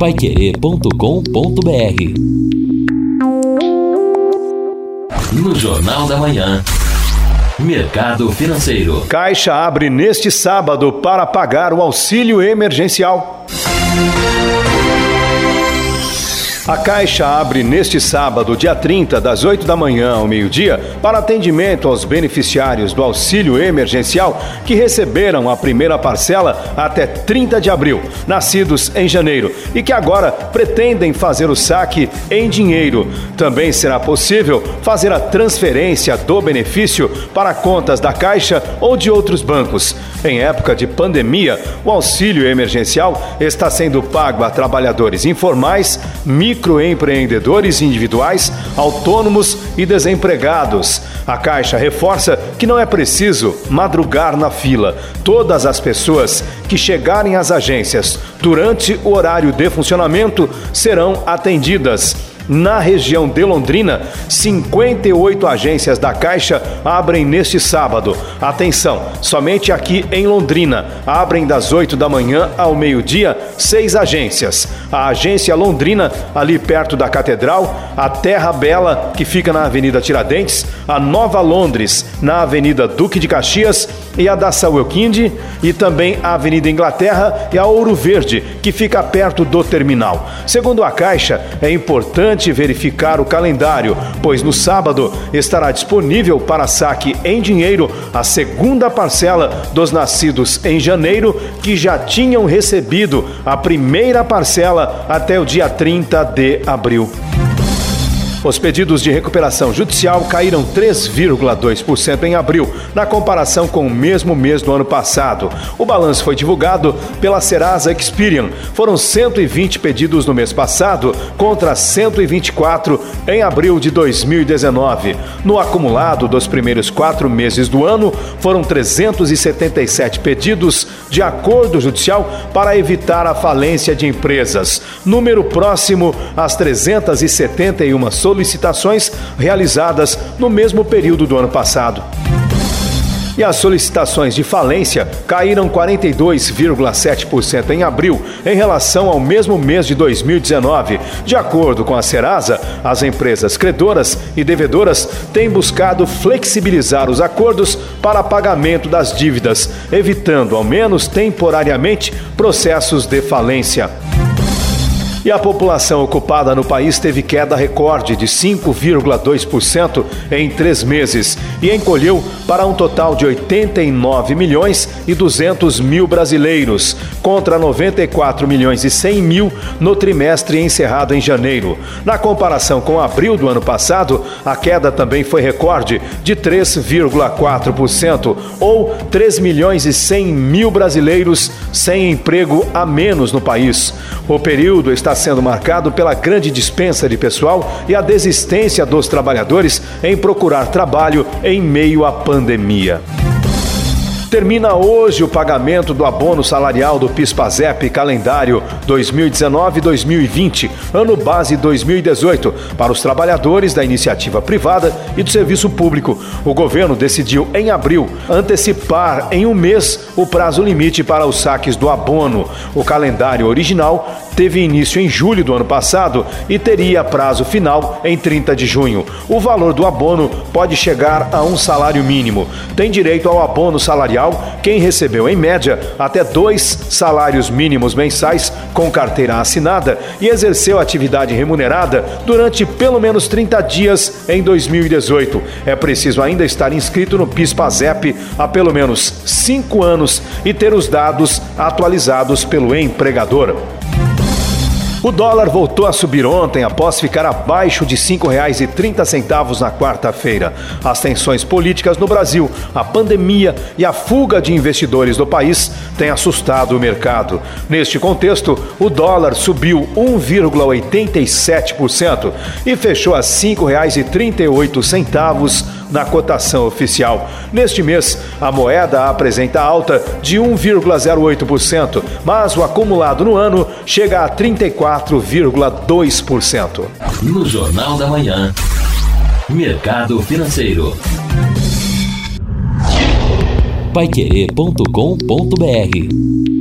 paiquerê.com.br No Jornal da Manhã. Mercado Financeiro. Caixa abre neste sábado para pagar o auxílio emergencial. A Caixa abre neste sábado, dia 30, das 8 da manhã ao meio-dia, para atendimento aos beneficiários do auxílio emergencial que receberam a primeira parcela até 30 de abril, nascidos em janeiro, e que agora pretendem fazer o saque em dinheiro. Também será possível fazer a transferência do benefício para contas da Caixa ou de outros bancos. Em época de pandemia, o auxílio emergencial está sendo pago a trabalhadores informais, micro microempreendedores individuais, autônomos e desempregados. A Caixa reforça que não é preciso madrugar na fila. Todas as pessoas que chegarem às agências durante o horário de funcionamento serão atendidas. Na região de Londrina, 58 agências da Caixa abrem neste sábado. Atenção, somente aqui em Londrina abrem das 8 da manhã ao meio-dia seis agências. A agência Londrina, ali perto da Catedral, a Terra Bela, que fica na Avenida Tiradentes, a Nova Londres, na Avenida Duque de Caxias, e a da Sauelquinde, e também a Avenida Inglaterra e a Ouro Verde, que fica perto do terminal. Segundo a Caixa, é importante verificar o calendário, pois no sábado estará disponível para saque em dinheiro a segunda parcela dos nascidos em janeiro que já tinham recebido a primeira parcela até o dia 30 de abril. Os pedidos de recuperação judicial caíram 3,2% em abril, na comparação com o mesmo mês do ano passado. O balanço foi divulgado pela Serasa Experian. Foram 120 pedidos no mês passado contra 124 em abril de 2019. No acumulado dos primeiros quatro meses do ano, foram 377 pedidos de acordo judicial para evitar a falência de empresas. Número próximo às 371 solicitações solicitações realizadas no mesmo período do ano passado e as solicitações de falência caíram 42,7% em abril em relação ao mesmo mês de 2019. De acordo com a Serasa, as empresas credoras e devedoras têm buscado flexibilizar os acordos para pagamento das dívidas, evitando, ao menos temporariamente, processos de falência. E a população ocupada no país teve queda recorde de 5,2% em três meses e encolheu para um total de 89 milhões e 200 mil brasileiros, contra 94 milhões e 100 mil no trimestre encerrado em janeiro. Na comparação com abril do ano passado, a queda também foi recorde de 3,4%, ou 3 milhões e 100 mil brasileiros sem emprego a menos no país. O período está sendo marcado pela grande dispensa de pessoal e a desistência dos trabalhadores em procurar trabalho em meio à pandemia. Termina hoje o pagamento do abono salarial do PIS/PASEP calendário 2019-2020, ano base 2018, para os trabalhadores da iniciativa privada e do serviço público. O governo decidiu em abril antecipar em um mês o prazo limite para os saques do abono. O calendário original teve início em julho do ano passado e teria prazo final em 30 de junho. O valor do abono pode chegar a um salário mínimo. Tem direito ao abono salarial quem recebeu, em média, até dois salários mínimos mensais com carteira assinada e exerceu atividade remunerada durante pelo menos 30 dias em 2018. É preciso ainda estar inscrito no PIS/PASEP há pelo menos cinco anos e ter os dados atualizados pelo empregador. O dólar voltou a subir ontem após ficar abaixo de R$ 5,30 na quarta-feira. As tensões políticas no Brasil, a pandemia e a fuga de investidores do país têm assustado o mercado. Neste contexto, o dólar subiu 1,87% e fechou a R$ 5,38 na cotação oficial. Neste mês, a moeda apresenta alta de 1,08%, mas o acumulado no ano chega a 34,2%. No Jornal da Manhã, Mercado Financeiro. Paiquerê.com.br